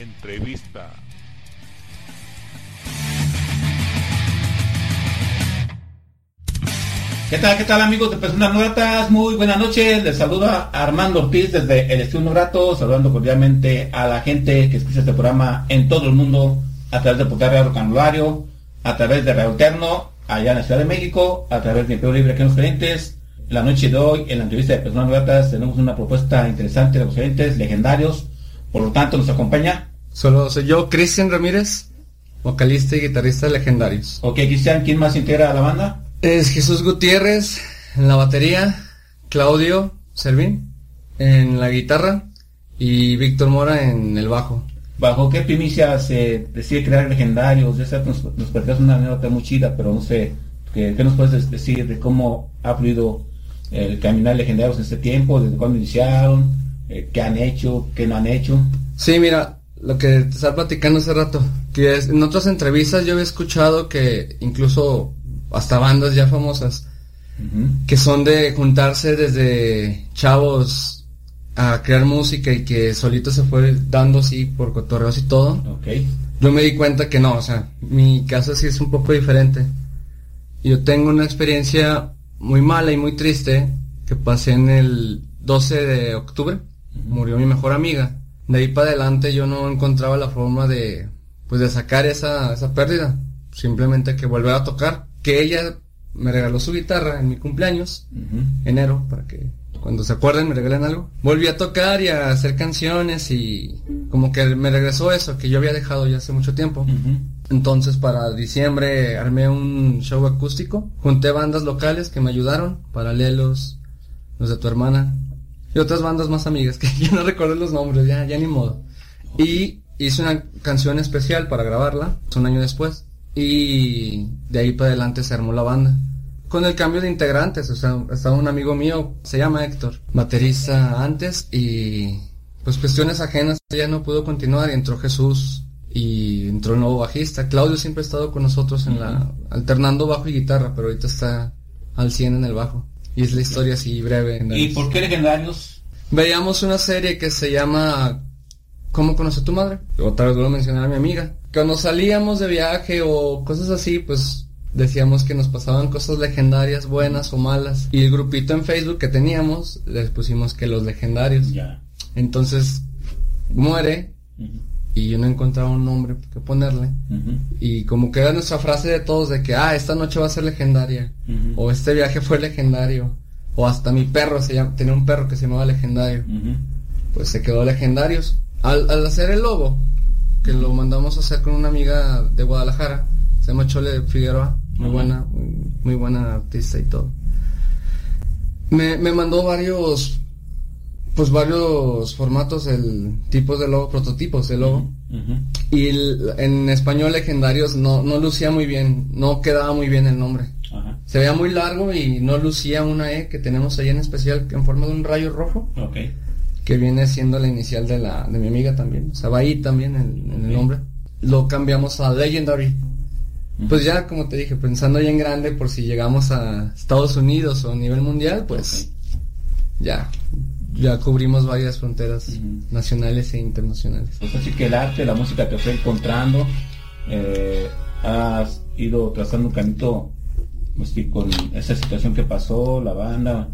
Entrevista. ¿Qué tal, qué tal amigos de Personas Noratas? Muy buenas noches, les saluda Armando Ortiz desde el Estudio Norato, saludando cordialmente a la gente que escucha este programa en todo el mundo, a través de Portal Radio Canulario, a través de Radio Eterno, allá en la Ciudad de México, a través de Imperio Libre aquí en los gerentes. La noche de hoy, en la entrevista de Personas Noratas, tenemos una propuesta interesante de los gerentes legendarios, por lo tanto nos acompaña. Solo soy yo, Cristian Ramírez, vocalista y guitarrista de Legendarios. Ok, Cristian, ¿quién más integra a la banda? Es Jesús Gutiérrez en la batería, Claudio Servín en la guitarra y Víctor Mora en el bajo. ¿Bajo qué primicia se decide crear legendarios? Ya sé, nos, nos platicas una anécdota muy chida, pero no sé, ¿qué, qué nos puedes decir de cómo ha fluido el caminar legendarios en este tiempo? ¿Desde cuándo iniciaron? Eh, ¿Qué han hecho? ¿Qué no han hecho? Sí, mira, lo que te estaba platicando hace rato, que es- en otras entrevistas yo había escuchado que incluso hasta bandas ya famosas, que son de juntarse desde chavos a crear música y que solito se fue dando así por cotorreos y todo. Ok. Yo me di cuenta que no, o sea, mi caso sí es un poco diferente. Yo tengo una experiencia muy mala y muy triste que pasé en el 12 de octubre. Murió mi mejor amiga. De ahí para adelante yo no encontraba la forma de, pues de sacar esa, esa pérdida. Simplemente que volver a tocar. Que ella me regaló su guitarra en mi cumpleaños, enero, para que cuando se acuerden me regalen algo. Volví a tocar y a hacer canciones y como que me regresó eso que yo había dejado ya hace mucho tiempo. Entonces para diciembre armé un show acústico, junté bandas locales que me ayudaron, Paralelos, los de tu hermana y otras bandas más amigas que yo no recuerdo los nombres, ya, ya ni modo. Y hice una canción especial para grabarla, un año después, y de ahí para adelante se armó la banda. Con el cambio de integrantes, o sea, estaba un amigo mío, se llama Héctor, baterista antes y pues cuestiones ajenas ya no pudo continuar y entró Jesús y entró el nuevo bajista. Claudio siempre ha estado con nosotros en la alternando bajo y guitarra, pero ahorita está al 100 en el bajo. Y es la historia así breve. ¿Y por qué legendarios? Veíamos una serie que se llama ¿Cómo conoce tu madre? Otra vez vuelvo a mencionar a mi amiga. Cuando salíamos de viaje o cosas así, pues decíamos que nos pasaban cosas legendarias, buenas o malas. Y el grupito en Facebook que teníamos, les pusimos que los legendarios. Ya. Entonces, muere. Y yo no encontraba un nombre que ponerle. Y como que era nuestra frase de todos de que, ah, esta noche va a ser legendaria. O este viaje fue legendario. O hasta mi perro se llama, tenía un perro que se llamaba legendario. Pues se quedó legendarios. Al, al hacer el logo, que lo mandamos a hacer con una amiga de Guadalajara, se llama Chole Figueroa, muy buena, muy, muy buena artista y todo. Me, me mandó varios, pues varios formatos, el tipos de logo, prototipos de logo. Y el- en español legendarios no, no lucía muy bien, no quedaba muy bien el nombre. Ajá. Se veía muy largo y no lucía una E que tenemos ahí en especial en forma de un rayo rojo, Ok. que viene siendo la inicial de la de mi amiga también. O sea, va ahí también en, en el nombre. Lo cambiamos a Legendary. Pues ya, como te dije, pensando ya en grande por si llegamos a Estados Unidos o a nivel mundial, pues ya, ya cubrimos varias fronteras nacionales e internacionales. Pues así que el arte, la música te fue encontrando, eh, has ido trazando un camino pues, que con esa situación que pasó, la banda,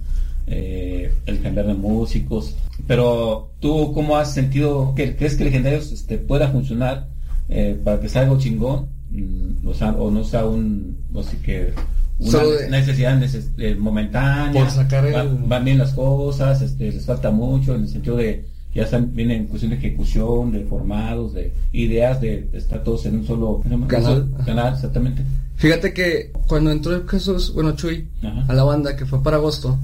eh, el cambiar de músicos. Pero tú, ¿cómo has sentido que crees que Legendarios este, pueda funcionar eh, para que sea algo chingón? Mm, o, sea, o no sea un, o sí que una de- necesidad neces- eh, momentánea, Por sacar el- Va- van bien las cosas, este, les falta mucho en el sentido de ya están, vienen en cuestión de ejecución, de formados, de ideas, de estar todos en un solo. Canal. Canal, exactamente. Fíjate que cuando entró Jesús, bueno, Chuy, Ajá. a la banda, que fue para agosto,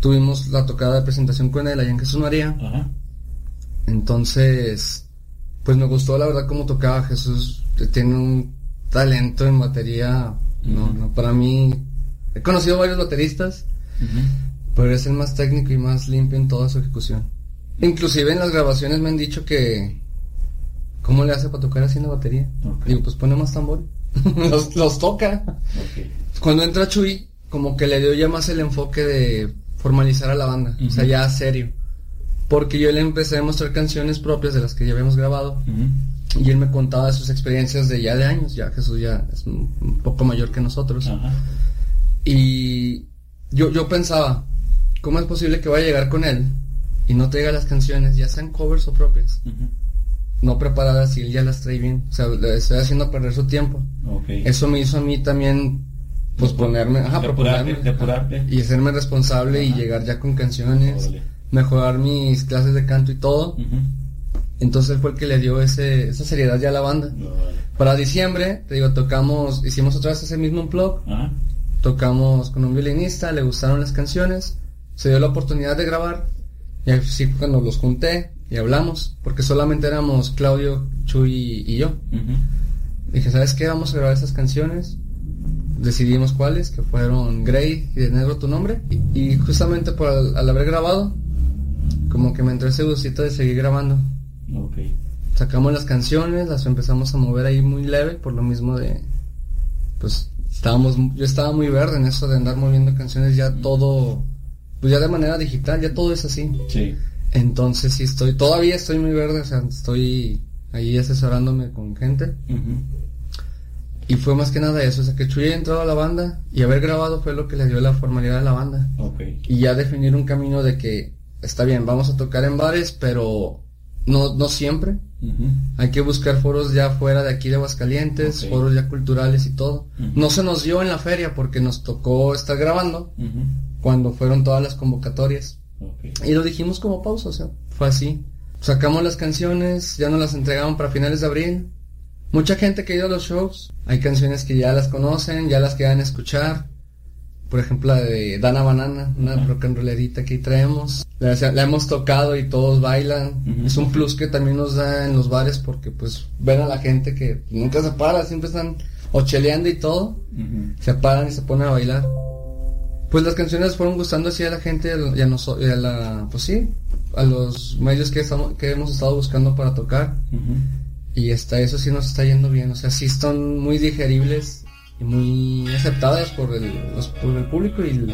tuvimos la tocada de presentación con él allá en Jesús María. Ajá. Entonces, pues me gustó la verdad cómo tocaba Jesús. Tiene un talento en batería. No, no, para mí. He conocido varios bateristas, pero es el más técnico y más limpio en toda su ejecución. Inclusive en las grabaciones me han dicho que. ¿Cómo le hace para tocar así en la batería? Digo, pues pone más tambor. los, los toca. Cuando entra Chuy, como que le dio ya más el enfoque de formalizar a la banda. O sea, ya serio. Porque yo le empecé a mostrar canciones propias de las que ya habíamos grabado. Y él me contaba sus experiencias de ya de años. Ya Jesús ya es un poco mayor que nosotros. Ajá. Y yo, yo pensaba, ¿cómo es posible que vaya a llegar con él y no traiga las canciones, ya sean covers o propias, no preparadas y él ya las trae bien? O sea, le estoy haciendo perder su tiempo. Eso me hizo a mí también, pues ponerme, ajá, Depurarte. Y hacerme responsable y llegar ya con canciones, Órale. mejorar mis clases de canto y todo. Entonces fue el que le dio ese, esa seriedad ya a la banda. Para diciembre, te digo, tocamos, hicimos otra vez ese mismo unplug, Ajá. tocamos con un violinista, le gustaron las canciones, se dio la oportunidad de grabar, y así cuando los junté y hablamos, porque solamente éramos Claudio, Chuy y yo. Dije, ¿sabes qué? Vamos a grabar esas canciones. Decidimos cuáles, que fueron Grey y de Negro tu nombre. Y, y justamente por al, al haber grabado, como que me entró ese gustito de seguir grabando. Ok. Sacamos las canciones, las empezamos a mover ahí muy leve, por lo mismo de, pues, estábamos, yo estaba muy verde en eso de andar moviendo canciones ya todo, pues ya de manera digital, ya todo es así. Sí. Entonces sí estoy, todavía estoy muy verde, o sea, estoy ahí asesorándome con gente. Y fue más que nada eso, o sea, que Chuy haya entrado a la banda y haber grabado fue lo que le dio la formalidad a la banda. Ok. Y ya definir un camino de que, está bien, vamos a tocar en bares, pero no, no siempre. Hay que buscar foros ya fuera de aquí de Aguascalientes, foros ya culturales y todo. No se nos dio en la feria porque nos tocó estar grabando cuando fueron todas las convocatorias. Y lo dijimos como pausa, o sea, fue así. Sacamos las canciones, ya nos las entregaron para finales de abril. Mucha gente que ha ido a los shows, hay canciones que ya las conocen, ya las quedan escuchar. Por ejemplo, la de Dana Banana, una Ajá. rock and rollerita que traemos. La, la hemos tocado y todos bailan. Es un plus que también nos da en los bares porque pues ven a la gente que nunca se para, siempre están ocheleando y todo se paran y se ponen a bailar. Pues las canciones fueron gustando así a la gente y a, noso- y a la, pues sí, a los medios que estamos, que hemos estado buscando para tocar. Y hasta eso sí nos está yendo bien, o sea, sí están muy digeribles y muy aceptadas por el, los- por el público y, el-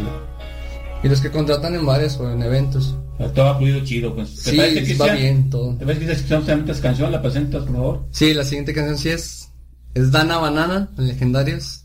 y los que contratan en bares o en eventos. Todo ha fluido chido, pues. ¿Te Sí, parece, va bien todo. ¿Te ves que esta canción? ¿La presentas, por favor? Sí, la siguiente canción sí es, es Dana Banana, legendarios.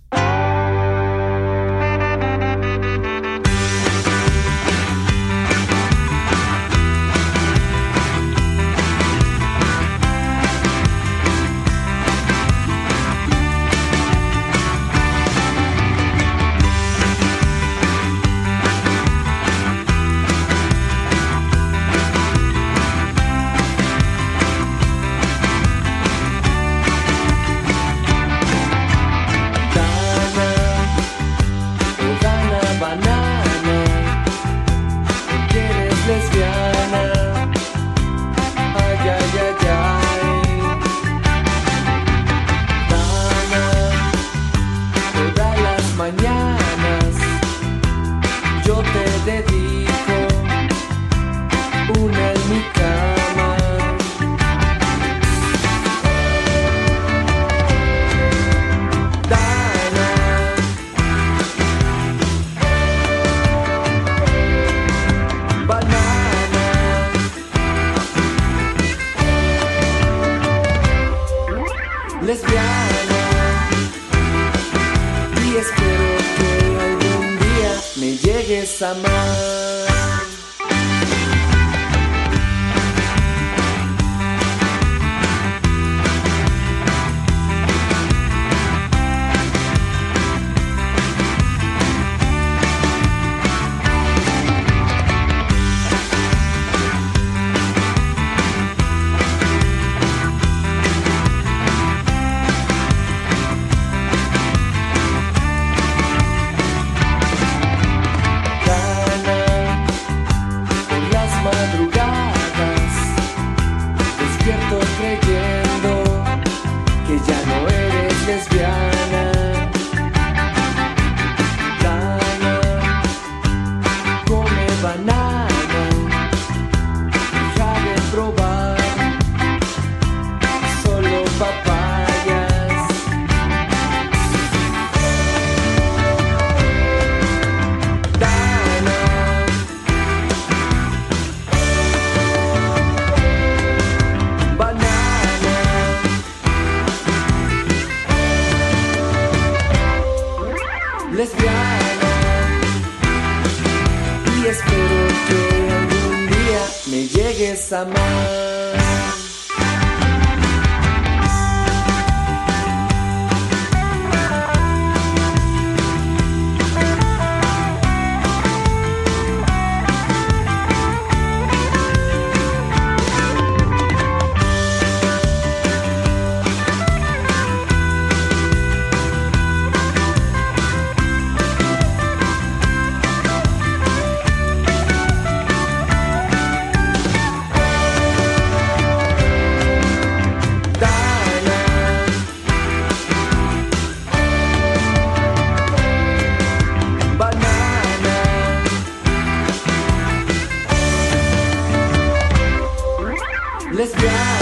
Lesbiana.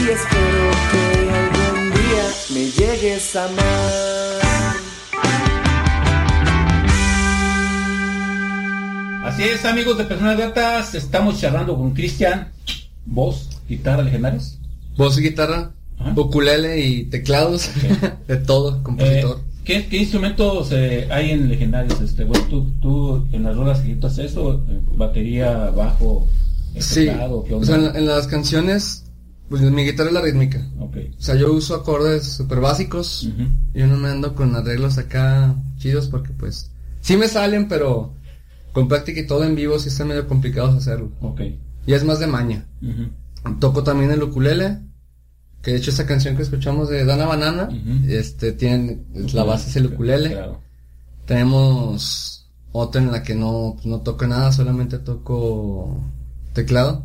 Y espero que algún día me llegues a amar. Así es, amigos de Personas Gratas, estamos charlando con Cristian, voz, guitarra legendarios. Voz y guitarra, Ajá. ukulele y teclados, de todo, Eh, compositor. ¿qué, qué instrumentos eh, hay en legendarios? Este, bueno, tú, tú en las rolas que haces eso, Eh, batería, bajo, eh, sí, teclado, ¿qué o sea, en, la- en las canciones, pues mi guitarra es la rítmica. Ok. O sea, yo uso acordes super básicos. Ujú. Yo no me ando con arreglos acá chidos porque pues sí me salen, pero con práctica y todo en vivo sí está medio complicado hacerlo. Ok. Y es más de maña. Toco también el ukulele, que de hecho esa canción que escuchamos de Dana Banana, este tiene la base es el ukulele. Claro. Tenemos otra en la que no no toco nada, solamente toco teclado,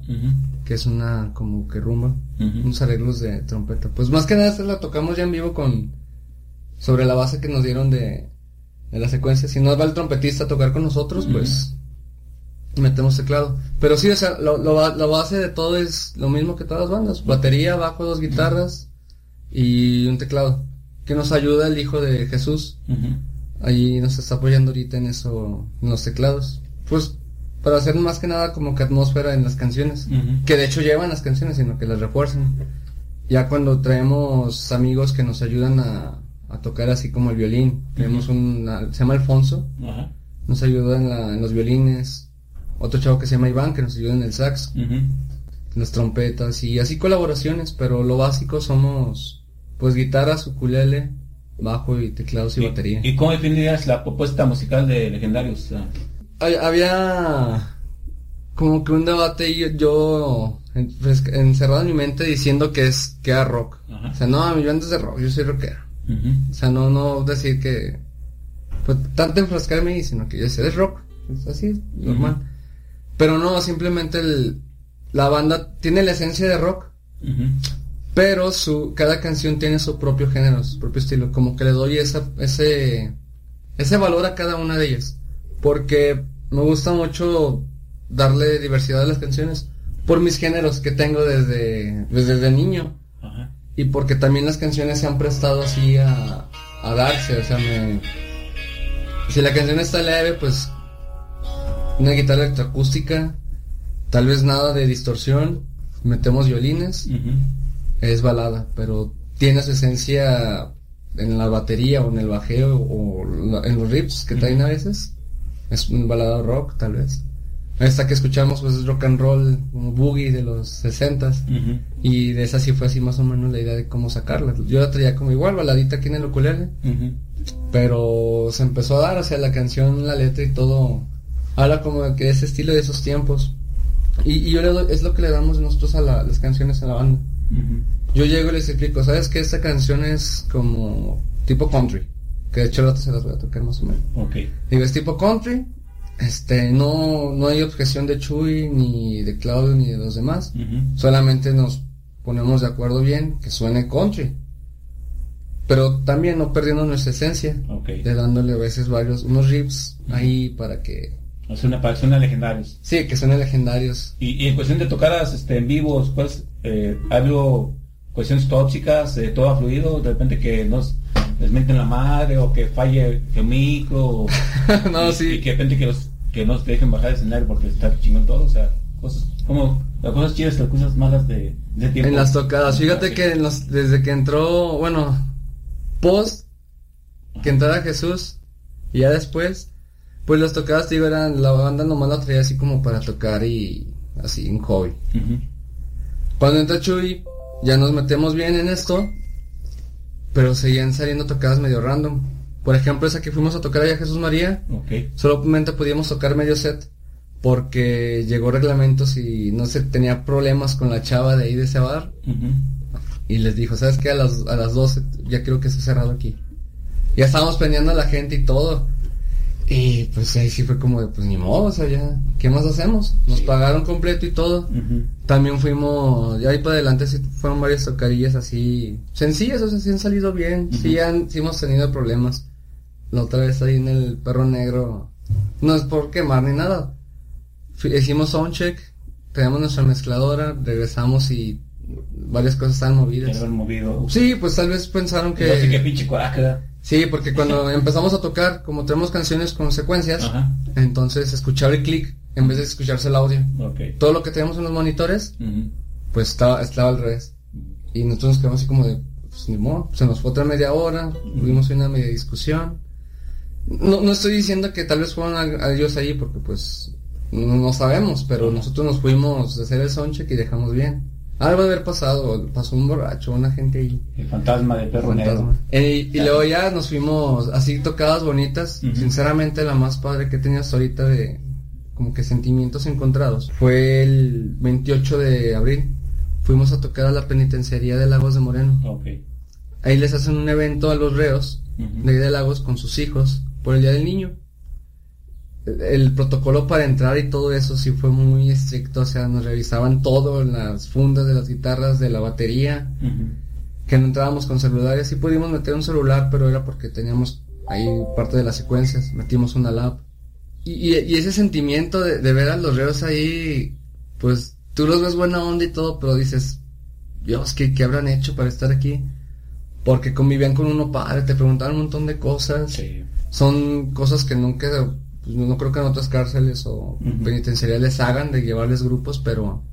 que es una como que rumba, unos arreglos de trompeta. Pues más que nada esta la tocamos ya en vivo con sobre la base que nos dieron de de la secuencia. Si no va el trompetista a tocar con nosotros, pues metemos teclado. Pero sí, o sea, lo, lo la base de todo es lo mismo que todas las bandas. Batería, bajo, dos guitarras y un teclado. Que nos ayuda el hijo de Jesús. Ahí nos está apoyando ahorita en eso, en los teclados. Pues para hacer más que nada como que atmósfera en las canciones. Que de hecho llevan las canciones, sino que las refuerzan. Ya cuando traemos amigos que nos ayudan a, a tocar así como el violín. Tenemos un, se llama Alfonso, nos ayuda en, la, en los violines. Otro chavo que se llama Iván, que nos ayuda en el sax, en las trompetas y así colaboraciones, pero lo básico somos pues guitarras, ukulele, bajo y teclados y, batería. ¿Y cómo definirías la propuesta musical de Legendarios? Había como que un debate y yo, pues, encerrado en mi mente diciendo que es que era rock. Ajá. O sea, no, yo antes de rock, yo soy rockero. Ujú. O sea, no, no decir que pues tanto enfrascarme ahí, sino que yo sé, es rock, es así, normal. Pero no, simplemente el, la banda tiene la esencia de rock, pero su cada canción tiene su propio género, su propio estilo, como que le doy esa ese ese valor a cada una de ellas, porque me gusta mucho darle diversidad a las canciones por mis géneros que tengo desde pues, desde niño Ajá. y porque también las canciones se han prestado así a, a darse, o sea, me si la canción está leve, pues una guitarra electroacústica, tal vez nada de distorsión, metemos violines es balada, pero tiene su esencia en la batería o en el bajeo o en los riffs que traen a veces. Es un balada rock, tal vez. Esta que escuchamos pues es rock and roll, como boogie de los 60 Ujú. y de esa sí fue así más o menos la idea de cómo sacarla. Yo la traía como igual, baladita aquí en el ukulele, pero se empezó a dar, o sea, la canción, la letra y todo, habla como de que ese estilo de esos tiempos. Y, y yo le doy- es lo que le damos nosotros a la- las canciones a la banda. Yo llego y les explico, ¿sabes que Esta canción es como tipo country. Que de hecho ahora se las voy a tocar más o menos. Ok. Digo, es tipo country. Este, no, no hay objeción de Chuy, ni de Claudio, ni de los demás. Solamente nos ponemos de acuerdo bien que suene country. Pero también no perdiendo nuestra esencia. Ok. De dándole a veces varios, unos riffs ahí para que, O sea, una aparición a Legendarios. sí, que suenen legendarios. Y, y en cuestión de tocadas este, en vivos, pues, eh, ¿ha habido cuestiones tóxicas, eh, todo ha fluido? De repente que nos les meten la madre o que falle el micro. o- no, y, sí. y que de repente que, los, que no se dejen bajar del escenario porque está chingón todo. O sea, cosas como las cosas chidas las cosas malas de, de tiempo. En las tocadas. Fíjate Sí. que en los- desde que entró, bueno, post que entrara Jesús. Y ya después, pues las tocadas, te digo, eran, la banda nomás la traía así como para tocar y así, un hobby. Cuando entra Chuy, ya nos metemos bien en esto, pero seguían saliendo tocadas medio random. Por ejemplo, esa que fuimos a tocar allá a Jesús María, Ok. solamente podíamos tocar medio set porque llegó reglamentos y no se tenía problemas con la chava de ahí de ese bar y les dijo, ¿sabes qué? A las, a las 12 ya creo que está cerrado aquí. Ya estábamos pendiendo a la gente y todo. Y pues ahí sí fue como de, pues ni modo, o sea, ya, ¿qué más hacemos? Nos Sí. pagaron completo y todo. También fuimos, ya ahí para adelante sí fueron varias tocadillas así, sencillas, o sea, sí han salido bien, Ujú. sí, han, sí hemos tenido problemas. La otra vez ahí en el perro negro, no es por quemar ni nada. Fui- hicimos soundcheck, tenemos nuestra mezcladora, regresamos y varias cosas estaban movidas. movido. Sí, pues tal vez pensaron Que... Pinche ¿verdad? Sí, porque cuando empezamos a tocar, como tenemos canciones con secuencias, Ajá. entonces escuchar el clic en vez de escucharse el audio. Todo lo que tenemos en los monitores, pues estaba, estaba al revés. Y nosotros nos quedamos así como de, pues ni modo, se nos fue otra media hora, tuvimos una media discusión. No, no estoy diciendo que tal vez fueron a, a ellos ahí porque pues no, no sabemos, pero nosotros nos fuimos a hacer el soundcheck y dejamos bien. Algo de haber pasado, pasó un borracho, una gente ahí. El fantasma del perro fantasma. negro. Eh, y, y luego ya nos fuimos así tocadas bonitas. Sinceramente la más padre que hasta ahorita de como que sentimientos encontrados fue el 28 de abril. Fuimos a tocar a la penitenciaría de Lagos de Moreno. Ok. Ahí les hacen un evento a los reos de ahí de Lagos con sus hijos por el Día del Niño. El, protocolo para entrar y todo eso sí fue muy estricto, o sea, nos revisaban todo, las fundas de las guitarras, de la batería, que no entrábamos con celulares. Sí pudimos meter un celular, pero era porque teníamos ahí parte de las secuencias, metimos una lab. Y, y, y ese sentimiento de, de ver a los reos ahí, pues tú los ves buena onda y todo, pero dices, Dios, ¿qué, qué habrán hecho para estar aquí? Porque convivían con uno padre, te preguntaban un montón de cosas. Sí. Son cosas que nunca, pues, no creo que en otras cárceles o Ujú. penitenciarias les hagan de llevarles grupos, pero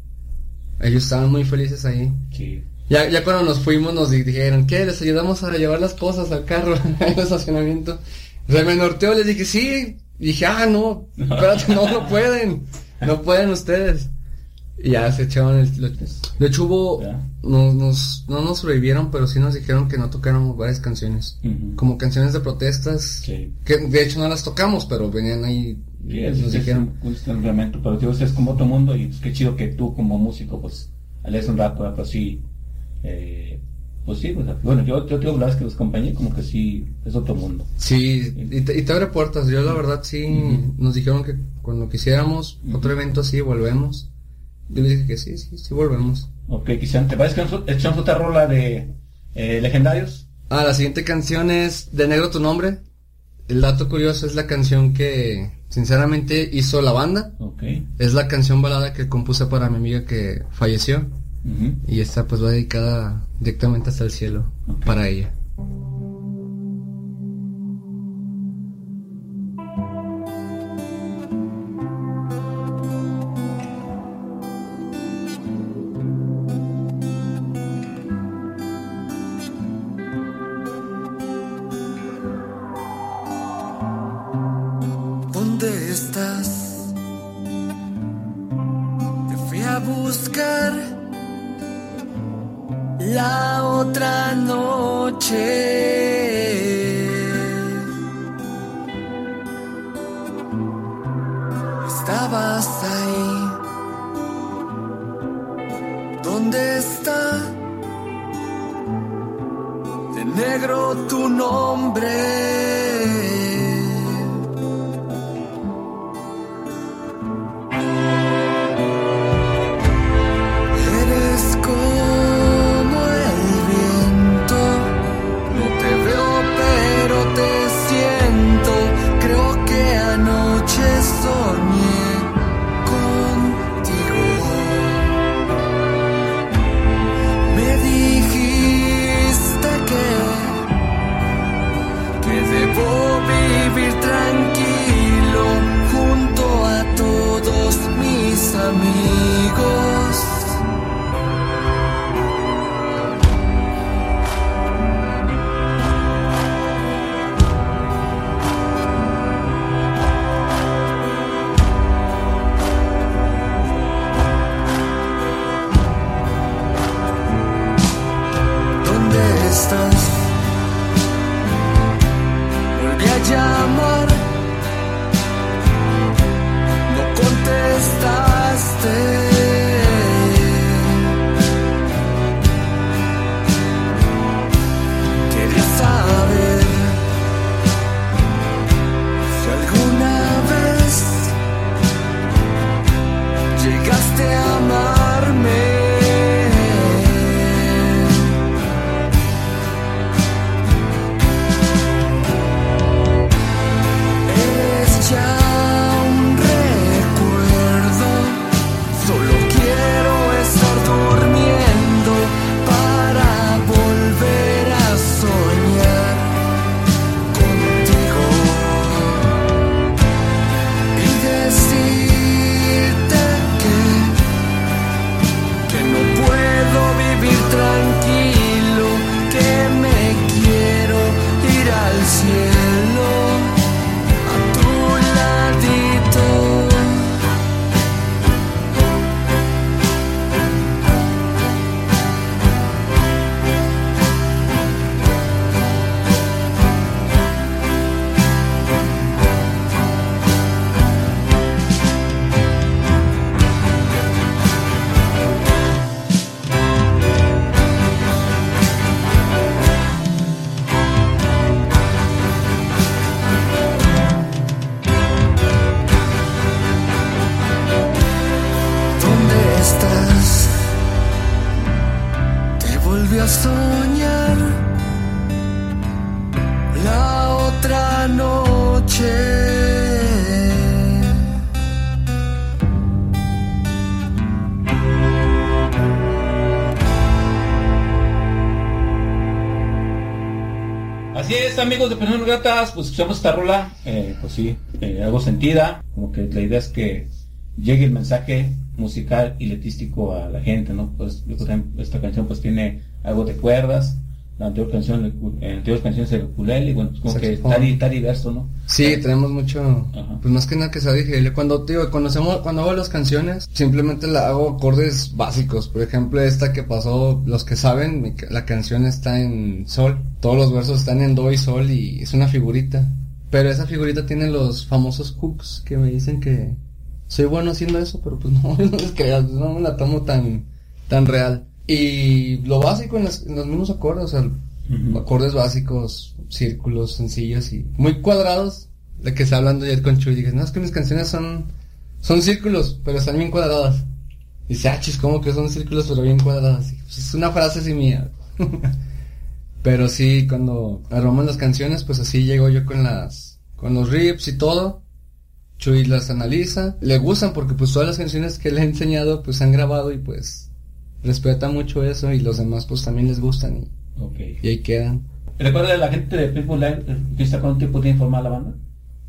ellos estaban muy felices ahí. Sí. Ya, ya cuando nos fuimos nos di- dijeron, ¿qué? Les ayudamos a llevar las cosas al carro, al estacionamiento. O sea, me norteó, les dije, sí. Y dije, ah, no, espérate, no, no pueden. No pueden ustedes. Y ya se echaron el... lo- De hecho hubo... Nos, nos, no nos prohibieron, pero sí nos dijeron que no tocáramos varias canciones. Como canciones de protestas. Sí. Que de hecho no las tocamos, pero venían ahí... Sí, es, nos es dijeron... un, un complemento, pero digo, es como otro mundo y pues, qué chido que tú como músico pues lees un rato, ¿verdad? pues sí, eh, pues sí, pues, bueno, yo, yo tengo que los acompañé como que sí, es otro mundo. Sí, y te, y te abre puertas. Yo la verdad sí nos dijeron que cuando quisiéramos otro evento así volvemos. Yo les dije que sí, sí, sí volvemos. Ok, quisieran, ¿te parece que echamos otra rola de eh, legendarios? Ah, la siguiente canción es De Negro Tu Nombre. El dato curioso es la canción que sinceramente hizo la banda. Ok. Es la canción balada que compuse para mi amiga que falleció. Y esta pues va dedicada directamente hasta el cielo para ella. Pues escuchamos esta rola, eh, pues sí, eh, algo sentida, como que la idea es que llegue el mensaje musical y letístico a la gente, ¿no? Pues yo, por ejemplo, esta canción pues tiene algo de cuerdas, la anterior canción, la anterior canción es el ukulele, bueno, pues como que está, está diverso, ¿no? Sí, tenemos mucho, Ajá. pues más que nada que sea digerible. Cuando, tío, cuando hacemos, cuando hago las canciones, simplemente la hago acordes básicos. Por ejemplo, esta que pasó, los que saben, mi la canción está en sol. Todos los versos están en do y sol y es una figurita. Pero esa figurita tiene los famosos hooks que me dicen que soy bueno haciendo eso, pero pues no, no les creas, no me la tomo tan, tan real. Y lo básico en, las- en los mismos acordes, o sea, Acordes básicos, círculos sencillos y muy cuadrados. De que está hablando ayer con Chuy, dije, no, es que mis canciones son, son círculos, pero están bien cuadradas. Y dice, ah, chis, como que son círculos, pero bien cuadradas. Pues, es una frase así mía. pero sí, cuando armamos las canciones, pues así llego yo con las, con los riffs y todo. Chuy las analiza, le gustan porque pues todas las canciones que le he enseñado pues han grabado y pues respeta mucho eso y los demás pues también les gustan Ok. y ahí quedan. Recuerda la gente de Pitbull Live, que está cuánto tiempo tiene formada la banda?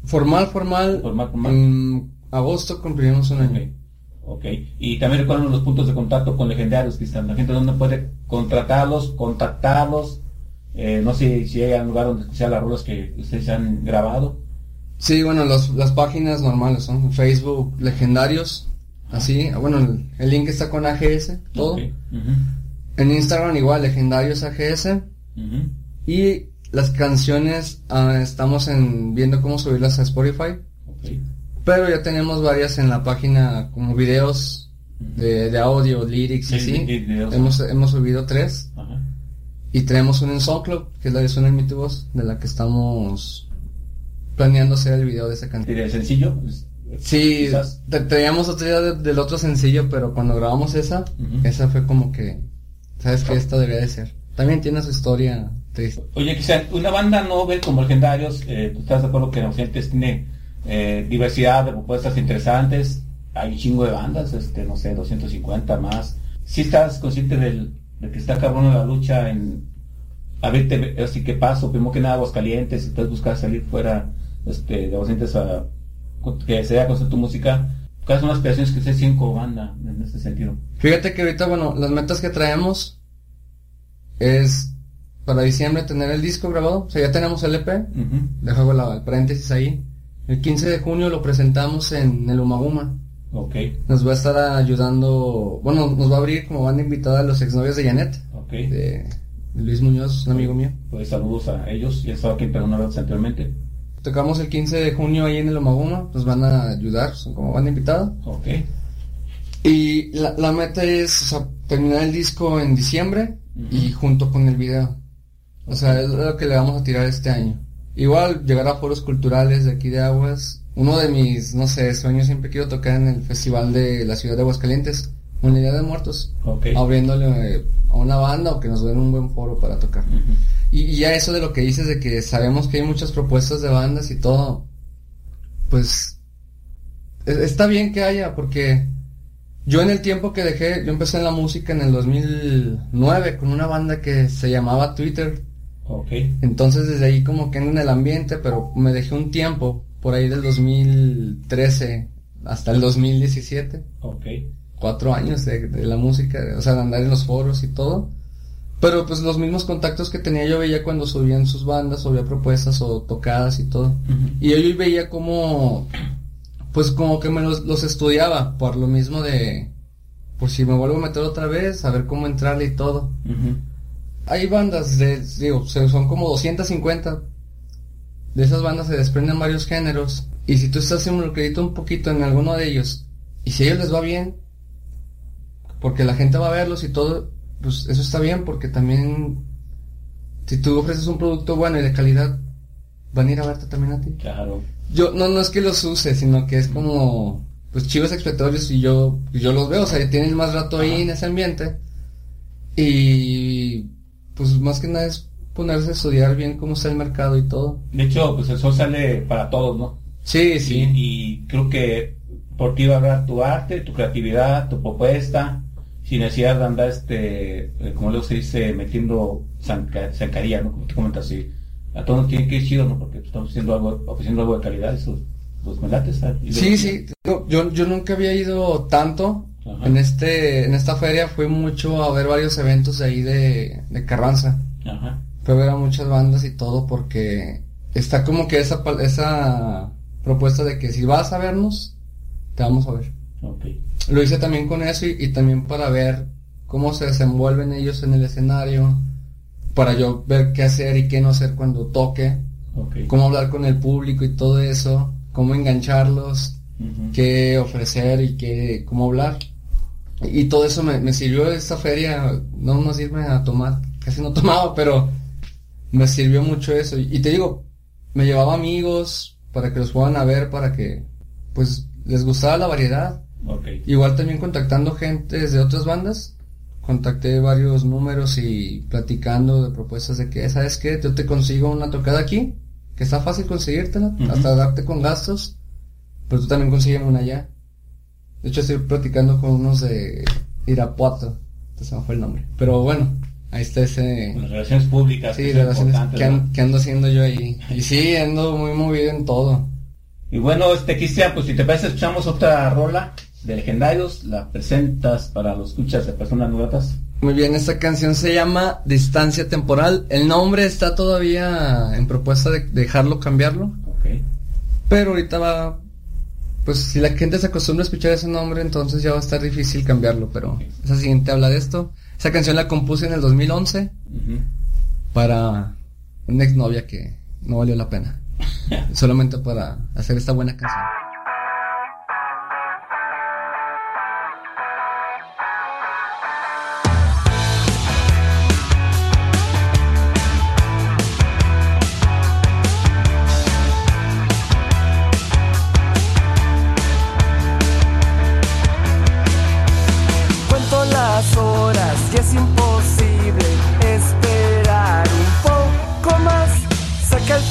Formal, formal. Formal, formal. En agosto cumplimos un año. Ok. Y también recuerdan los puntos de contacto con legendarios, Cristian. La gente donde puede contratarlos, contactarlos. Eh, no sé si hay algún lugar donde escuchar las rolas que ustedes han grabado. Sí, bueno, los- las páginas normales son Facebook, legendarios. Así, bueno, el, el link está con AGS, todo. Ok. Ujú. En Instagram igual, legendarios AGS. Ujú. Y las canciones ah, estamos en, viendo cómo subirlas a Spotify. Pero ya tenemos varias en la página como videos de, de audio, lyrics y Sí, así. videos. Hemos, hemos subido tres. Ajá. Y tenemos una en SoundCloud, que es la de Suena en mi tu voz, de la que estamos planeando hacer el video de esa canción. Sería sencillo. Sí, Quizás. te- traíamos otra idea de- del otro sencillo, pero cuando grabamos esa, esa fue como que, sabes que esta debería de ser. También tiene su historia triste. Oye, Cristian, una banda novel como Legendarios, eh, ¿tú estás de acuerdo que Ausentes tiene eh, diversidad de propuestas interesantes? Hay un chingo de bandas, este, no sé, 250 más. Si estás consciente del, de que está cabrón la lucha en abrirte, así que paso, primero que nada, Aguascalientes, después buscar salir fuera este, de Ausentes a que se dé a conocer tu música? ¿Cuáles son las aspiraciones que ustedes tienen como banda en este sentido? Fíjate que ahorita, bueno, las metas que traemos es para diciembre tener el disco grabado, o sea, ya tenemos el EP, Ujú. dejo la, el paréntesis ahí. El 15 de junio lo presentamos en el Umaguma. Ok, Nos va a estar ayudando, bueno, nos va a abrir como banda invitada a los exnovios de Janet, ok. de, Luis Muñoz, un amigo mío. Pues saludos a ellos, ya estaba aquí en vez anteriormente. Tocamos el 15 de junio ahí en el Omaguma, nos van a ayudar, son como banda invitada. Ok. Y la, la meta es, o sea, terminar el disco en diciembre y junto con el video. O sea, es lo que le vamos a tirar este año. Igual llegar a foros culturales de aquí de Aguas. Uno de mis, no sé, sueños siempre quiero tocar en el festival de la ciudad de Aguascalientes, Unidad de Muertos. Abriéndole eh, a una banda o que nos den un buen foro para tocar. Y, y ya eso de lo que dices de que sabemos que hay muchas propuestas de bandas y todo, pues está bien que haya, porque yo en el tiempo que dejé, yo empecé en la música en el 2009 con una banda que se llamaba Twitter, Ok. entonces desde ahí como que en el ambiente, pero me dejé un tiempo, por ahí del 2013 hasta el 2017 Ok. Cuatro años de, de la música, o sea, de andar en los foros y todo. Pero pues los mismos contactos que tenía yo veía cuando subían sus bandas, subía propuestas o tocadas y todo. Y yo veía como, pues como que me los, los estudiaba, por lo mismo de, por si me vuelvo a meter otra vez, a ver cómo entrarle y todo. Hay bandas de, digo, son como 250. De esas bandas se desprenden varios géneros. Y si tú estás involucrado un poquito en alguno de ellos, y si a ellos les va bien, porque la gente va a verlos y todo, pues eso está bien, porque también, si tú ofreces un producto bueno y de calidad, van a ir a verte también a ti. Claro. Yo, no, no es que los use, sino que es como, pues chivos expiatorios y yo, yo los veo, o sea, tienen más rato ahí en ese ambiente. Y, pues más que nada es ponerse a estudiar bien cómo está el mercado y todo. De hecho, pues el sol sale para todos, ¿no? Sí, sí. Y, y creo que por ti va a hablar tu arte, tu creatividad, tu propuesta, sin necesidad de andar, este, eh, como luego se dice, metiendo zanca- zancadilla, ¿no? Como te comentas, sí. A todos nos tiene que ir chido, ¿no? Porque estamos haciendo algo, ofreciendo algo de calidad, eso, pues me Sí, sí. Yo, yo nunca había ido tanto. Ajá. En este, en esta feria fui mucho a ver varios eventos de ahí de, de Carranza. Ajá. Fui a ver a muchas bandas y todo porque está como que esa, esa propuesta de que si vas a vernos, te vamos a ver. Ok. Lo hice también con eso y, y también para ver cómo se desenvuelven ellos en el escenario, para yo ver qué hacer y qué no hacer cuando toque, cómo hablar con el público y todo eso, cómo engancharlos, qué ofrecer y qué, cómo hablar. Y todo eso me, me sirvió esta feria, no más irme a tomar, casi no tomaba, pero me sirvió mucho eso. Y te digo, me llevaba amigos para que los fueran a ver, para que pues les gustara la variedad. Igual también contactando gente de otras bandas. Contacté varios números y platicando de propuestas de que, ¿sabes qué? Yo te consigo una tocada aquí, que está fácil conseguírtela, hasta darte con gastos, pero tú también consígueme una allá. De hecho, estoy platicando con unos de Irapuato, se me fue el nombre. Pero bueno, ahí está ese... Las relaciones públicas. Sí, que relaciones que, ¿no? an- que ando haciendo yo ahí. Y sí, ando muy movido en todo. Y bueno, este Cristian, pues si te parece, escuchamos otra rola de Legendarios, la presentas para los escuchas de personas no gratas. Muy bien, esta canción se llama Distancia Temporal. El nombre está todavía en propuesta de dejarlo cambiarlo, Ok. pero ahorita va, pues si la gente se acostumbra a escuchar ese nombre, entonces ya va a estar difícil cambiarlo, pero esa siguiente habla de esto. Esa canción la compuse en el 2011 Ujú. para una exnovia que no valió la pena, solamente para hacer esta buena canción.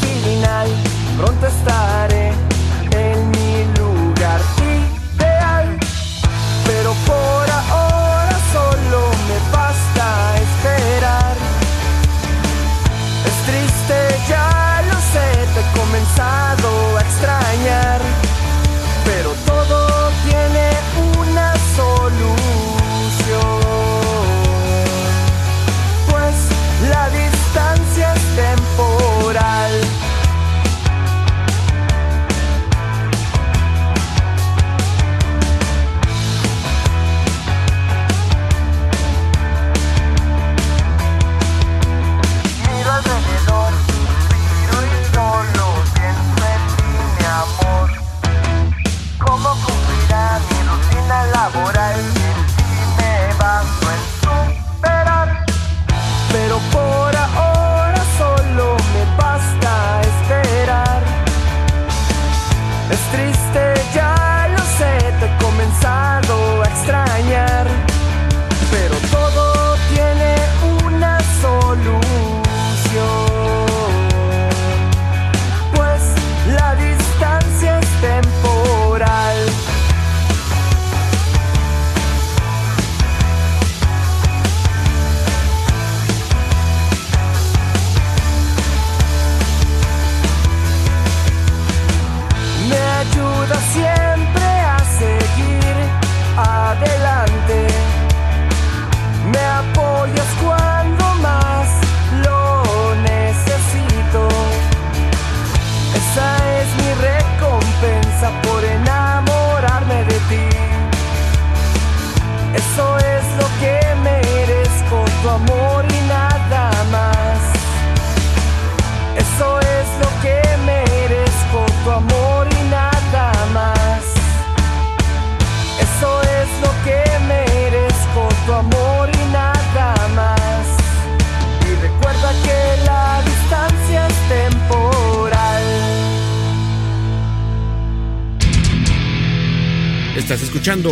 Sé que al final pronto estaré en mi lugar ideal. Pero por ahora solo me basta esperar. Es triste, ya lo sé, te he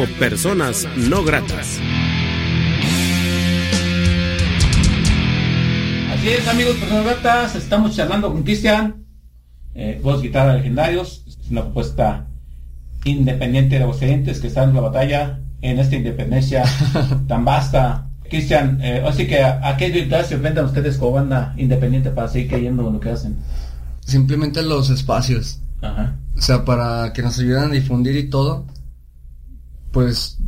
Personas No Gratas. Así es, amigos, personas ratas, estamos charlando con Cristian, eh, voz guitarra legendarios, es una propuesta independiente de los clientes que están en la batalla en esta independencia tan vasta. Cristian, eh, así que a, a qué virtudes se enfrentan ustedes como banda independiente para seguir creyendo en lo que hacen. Simplemente los espacios. Ajá. O sea, para que nos ayuden a difundir y todo. Pues,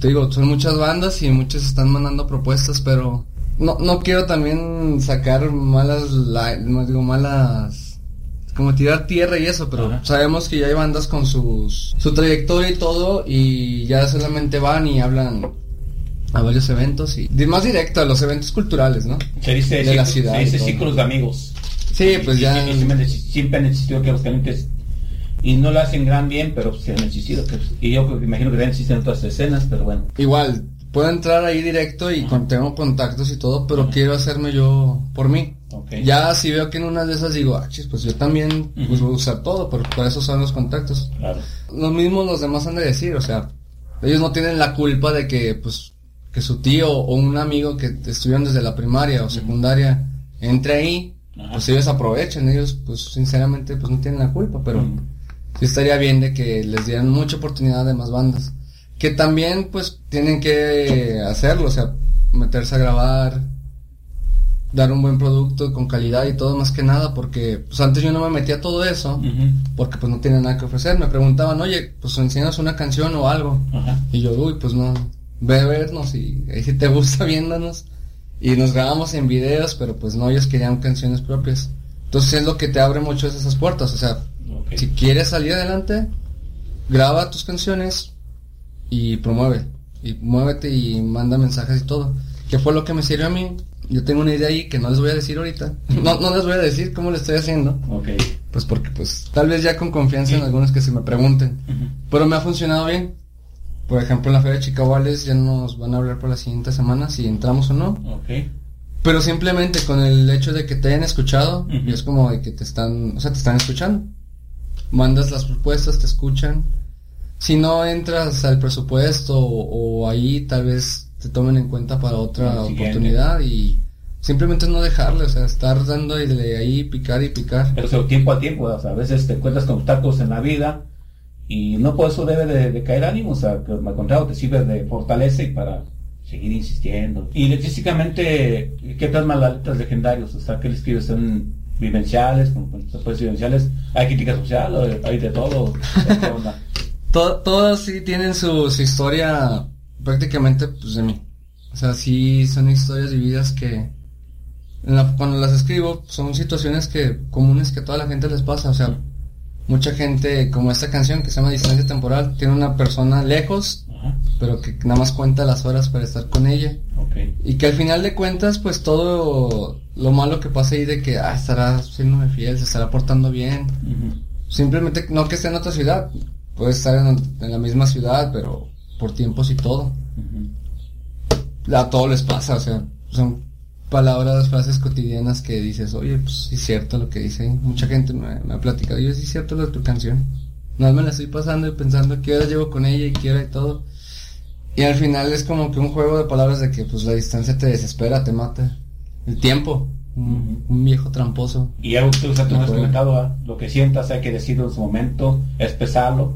te digo, son muchas bandas y muchas están mandando propuestas, pero no, no quiero también sacar malas, no digo malas, como tirar tierra y eso, pero Ajá. sabemos que ya hay bandas con sus, su trayectoria y todo y ya solamente van y hablan a varios eventos y más directo a los eventos culturales, ¿no? Se dice, De la ciudad se dice círculos de amigos. Sí, pues Y- ya... y- siempre han existido que los clientes y no lo hacen gran bien, pero pues, sí han existido. que- y yo creo imagino que también existen otras escenas, pero bueno. Igual, puedo entrar ahí directo y con, tengo contactos y todo, pero quiero hacerme yo por mí. Ya si veo que en una de esas digo, ah, chis, pues yo también pues, Ujú. voy a usar todo, pero para eso son los contactos. Claro. Lo mismo los demás han de decir, o sea, ellos no tienen la culpa de que, pues, que su tío o un amigo que estuvieron desde la primaria o secundaria entre ahí, Ajá. pues ellos aprovechen, ellos, pues, sinceramente, pues no tienen la culpa, pero. Sí estaría bien de que les dieran mucha oportunidad de más bandas. Que también, pues, tienen que hacerlo, o sea, meterse a grabar, dar un buen producto con calidad y todo más que nada, porque, pues, antes yo no me metía a todo eso, porque, pues, no tenía nada que ofrecer. Me preguntaban, oye, pues, enséñanos una canción o algo. Ajá. Y yo, uy, pues, no, ve a vernos y ahí si te gusta viéndonos. Y nos grabamos en videos, pero, pues, no, ellos querían canciones propias. Entonces, es lo que te abre mucho esas puertas, o sea, Si quieres salir adelante, graba tus canciones y promueve. Y muévete y manda mensajes y todo. Que fue lo que me sirvió a mí. Yo tengo una idea ahí que no les voy a decir ahorita. No, no les voy a decir cómo lo estoy haciendo. Ok. Pues porque pues tal vez ya con confianza en algunos que se me pregunten. Pero me ha funcionado bien. Por ejemplo, en la Feria de Chicahuales ya nos van a hablar por la siguiente semana si entramos o no. Ok. Pero simplemente con el hecho de que te hayan escuchado, y es como de que te están, o sea, te están escuchando. Mandas las propuestas, te escuchan. Si no entras al presupuesto o, o ahí, tal vez te tomen en cuenta para otra oportunidad y simplemente no dejarle, o sea, estar dando y de ahí picar y picar. Pero o sea, tiempo a tiempo, o sea, a veces te encuentras con obstáculos en la vida y no por eso debe de, de caer ánimo, o sea, que al contrario te sirve de fortaleza y para seguir insistiendo. Y artísticamente, ¿qué plasma las letras legendarios? O sea, ¿qué le escribes? ¿Son vivenciales? como pues, vivenciales? ¿Hay crítica social? ¿O ¿Hay de todo? ¿Qué onda? To- todas sí tienen su, historia prácticamente pues de mí. O sea, sí son historias vividas que cuando las escribo son situaciones que comunes que a toda la gente les pasa. O sea, mucha gente como esta canción que se llama Distancia Temporal tiene una persona lejos, Ajá, pero que nada más cuenta las horas para estar con ella. Y que al final de cuentas, pues todo lo malo que pasa ahí de que, ah, estará siéndome fiel, se estará portando bien. Simplemente no que esté en otra ciudad. Puede estar en, en la misma ciudad, pero por tiempos y todo. A todo les pasa, o sea, son palabras, frases cotidianas que dices, oye, pues sí es cierto lo que dice. Mucha gente me, me ha platicado, yo sí es cierto lo de tu canción. No me la estoy pasando y pensando qué hora llevo con ella y qué hora y todo. Y al final es como que un juego de palabras de que pues la distancia te desespera, te mata. El tiempo, un, un viejo tramposo. Y algo que tú, o sea, tú me has Ajá. comentado, lo que sientas hay que decirlo en su momento, expresarlo,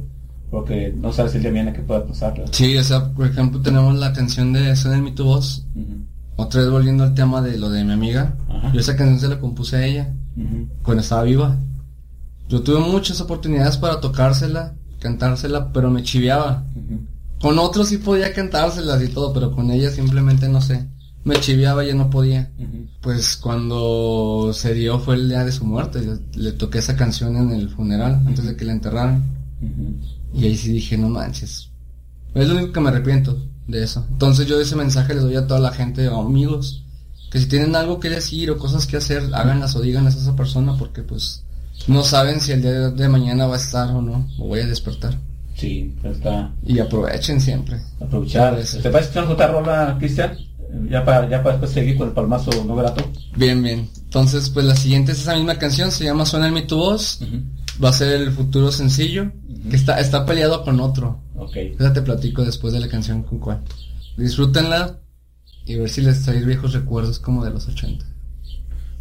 porque no sabes el día mañana que pueda pasar. ¿verdad? Sí, o sea, por ejemplo tenemos la canción de Suena en mi tu voz. Otra vez volviendo al tema de lo de mi amiga, yo esa canción se la compuse a ella cuando estaba viva. Yo tuve muchas oportunidades para tocársela, cantársela, pero me chiviaba. Con otros sí podía cantárselas y todo, pero con ella simplemente no sé. Me chiviaba y ya no podía. Pues cuando se dio fue el día de su muerte. Le, le toqué esa canción en el funeral, antes de que la enterraran. Y ahí sí dije, no manches. Es lo único que me arrepiento de eso. Entonces yo ese mensaje les doy a toda la gente, o amigos, que si tienen algo que decir o cosas que hacer, háganlas o díganlas a esa persona porque pues no saben si el día de mañana va a estar o no, o voy a despertar. Sí, está Y aprovechen siempre. aprovechar. ¿Te parece que otra rola, Cristian? Ya para, ya para después seguir con el palmazo no grato. Bien, bien. Entonces pues la siguiente es esa misma canción, se llama Suena en mi tu voz. Va a ser el futuro sencillo, que está, está peleado con otro. Ok. Ya te platico después de la canción con cuál. Disfrútenla y ver si les trae viejos recuerdos como de los 80.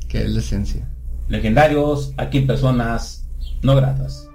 que es la esencia. Legendarios, aquí personas no gratas.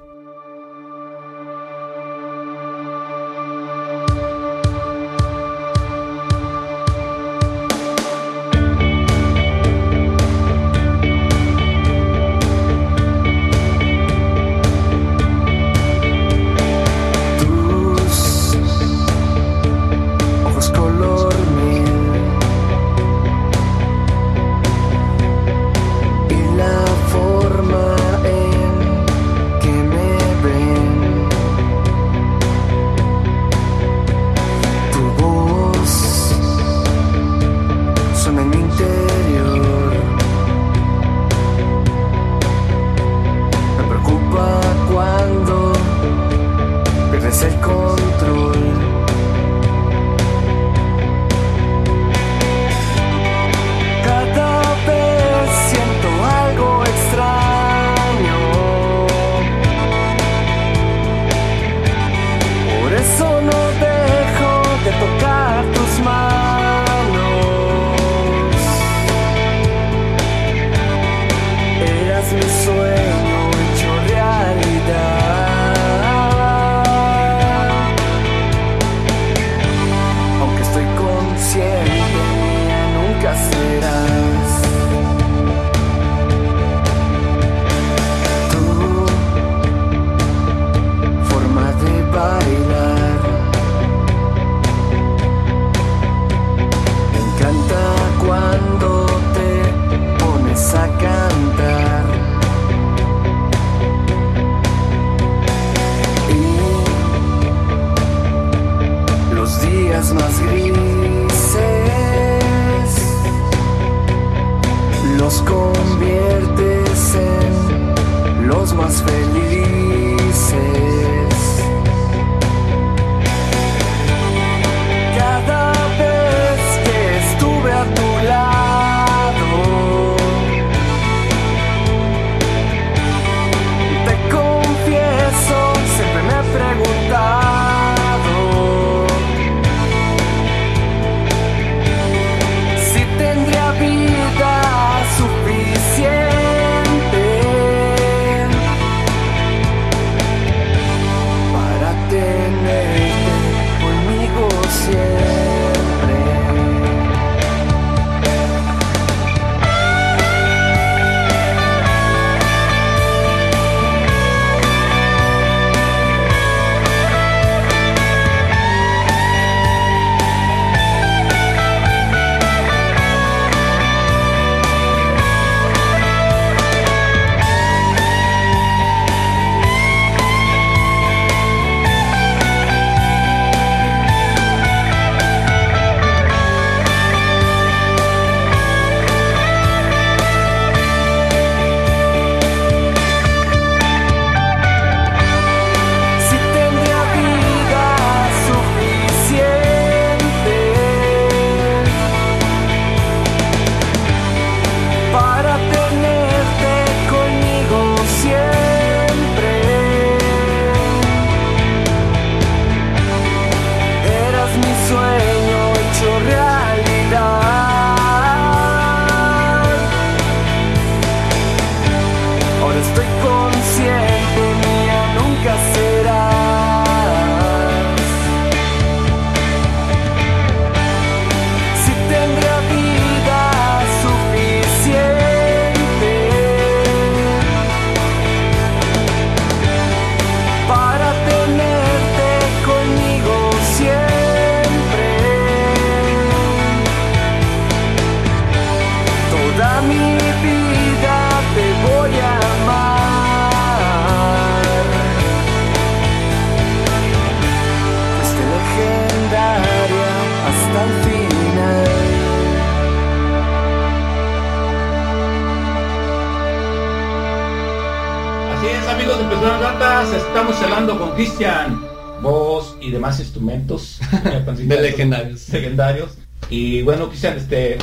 Y bueno, Cristian, este,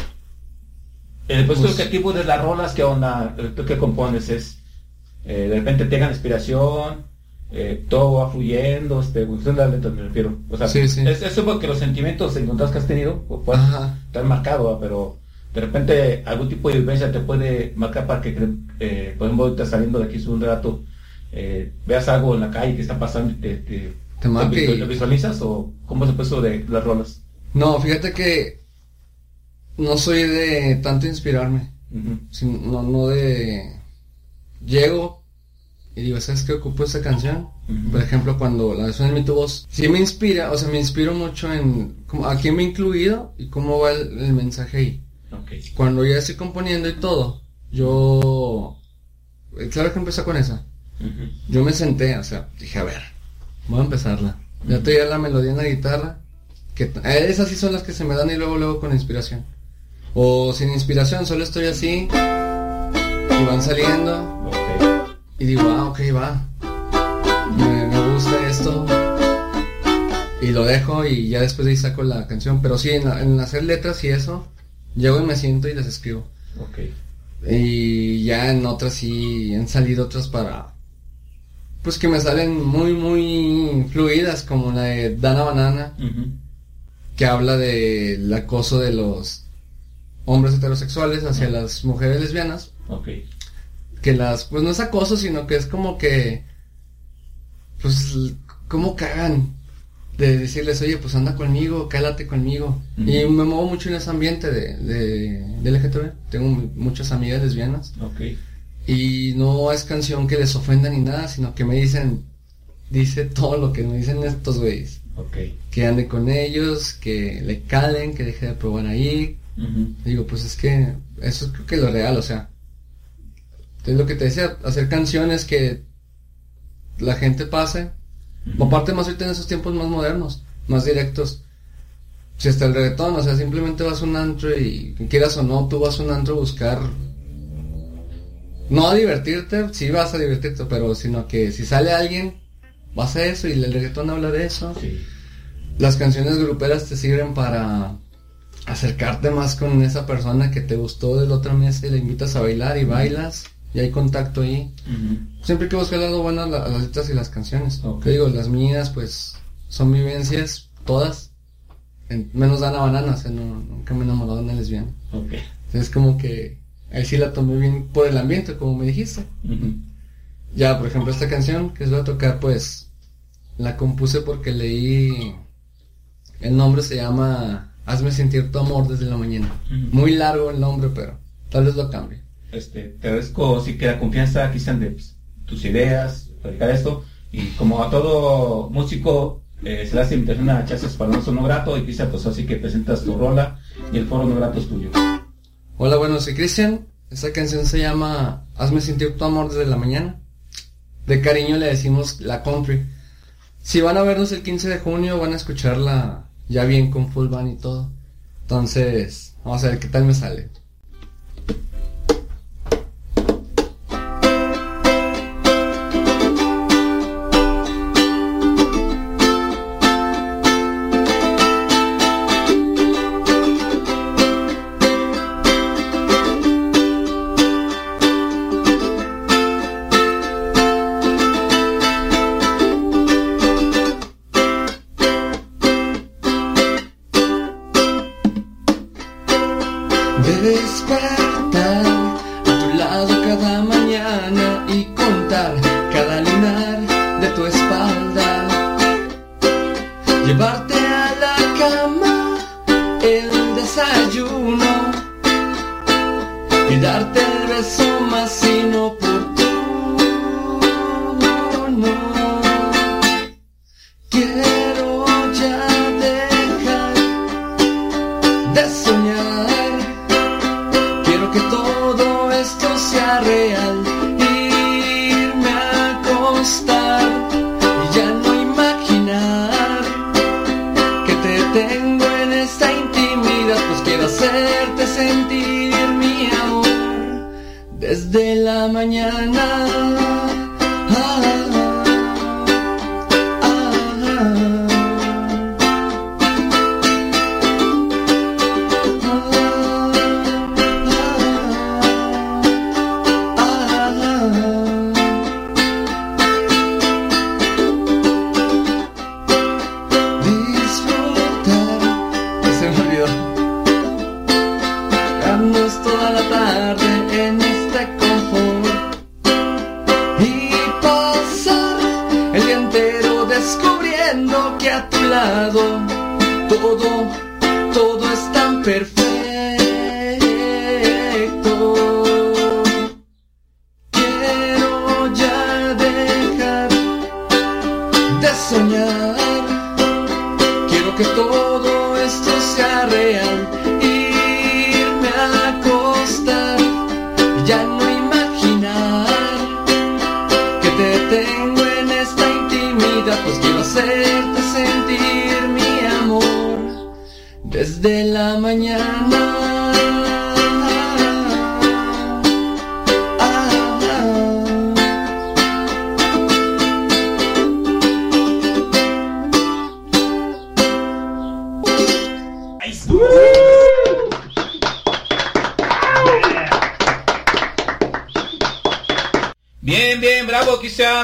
el proceso Pues- creativo de las rolas, ¿qué onda? ¿Tú qué compones? ¿Es eh, de repente tengan inspiración? eh, todo va fluyendo, este, las letras me refiero. O sea, Sí, sí. Es, eso porque los sentimientos encontrados que has tenido, pues, pues, Ajá. te han marcado, ¿va? pero de repente algún tipo de vivencia te puede marcar para que, eh, por ejemplo, ahorita saliendo de aquí un rato, eh, veas algo en la calle que está pasando y te, te, Te te visualizas o cómo es el proceso de las rolas. No, fíjate que no soy de tanto inspirarme. No, no de... Llego y digo, ¿sabes qué ocupo esta canción? Por ejemplo, cuando la suena en mi tu voz, sí me inspira, o sea, me inspiro mucho en cómo- a quién me he incluido y cómo va el, el mensaje ahí. Cuando ya estoy componiendo y todo, yo... eh, Claro que empezó con esa. Yo me senté, o sea, dije, a ver, voy a empezarla. Ya traía la melodía en la guitarra, que eh, esas sí son las que se me dan y luego, luego con inspiración. O sin inspiración, solo estoy así, y van saliendo, y digo, ah, ok, va. Me, me gusta esto. Y lo dejo y ya después de ahí saco la canción. Pero sí, en, la- en hacer letras y eso, llego y me siento y las escribo. Ok. Y ya en otras sí han salido otras para... Pues que me salen muy, muy fluidas, como la de Dana Banana, que habla del acoso de los hombres heterosexuales hacia las mujeres lesbianas. Ok. Que las, pues no es acoso, sino que es como que... Pues, ¿cómo cagan? De decirles, oye, pues anda conmigo, cálate conmigo. Y me muevo mucho en ese ambiente de, de, de LGTB. Tengo mu- muchas amigas lesbianas. Ok. Y no es canción que les ofenda ni nada, sino que me dicen, dice todo lo que me dicen estos güeyes. Que ande con ellos, que le calen, que deje de probar ahí. Digo, pues es que eso es creo que lo real, o sea. Es lo que te decía, hacer canciones que la gente pase. Aparte más ahorita en esos tiempos más modernos, más directos. Si hasta el reggaetón, o sea, simplemente vas a un antro y quieras o no, tú vas a un antro a buscar no a divertirte, sí vas a divertirte, pero sino que si sale alguien, vas a eso y el reggaetón habla de eso. Sí. Las canciones gruperas te sirven para acercarte más con esa persona que te gustó de la otra mesa y le invitas a bailar y bailas y hay contacto ahí. Siempre hay que buscar algo bueno a, la- a las letras y las canciones. Ok. Te digo, las mías pues son vivencias, todas, en- menos Dana Banana, o sea, no, nunca me he enamorado de una lesbiana. Ok. Es como que ahí sí la tomé bien por el ambiente, como me dijiste. Ya, por ejemplo, esta canción que les voy a tocar, pues, la compuse porque leí, el nombre se llama Hazme sentir tu amor desde la mañana. Muy largo el nombre, pero tal vez lo cambie. Este, te agradezco sí que la confianza, Cristian, de pues, tus ideas, platicar esto. Y como a todo músico, eh, se le hace invitación a Chazas para nosotros no grato. Y Cristian, pues así que presentas tu rola y el foro no grato es tuyo. Hola, bueno, soy Cristian. Esta canción se llama Hazme sentir tu amor desde la mañana. De cariño le decimos la country. Si van a vernos el 15 de junio, van a escucharla ya bien con full band y todo. Entonces, vamos a ver qué tal me sale. Llevarte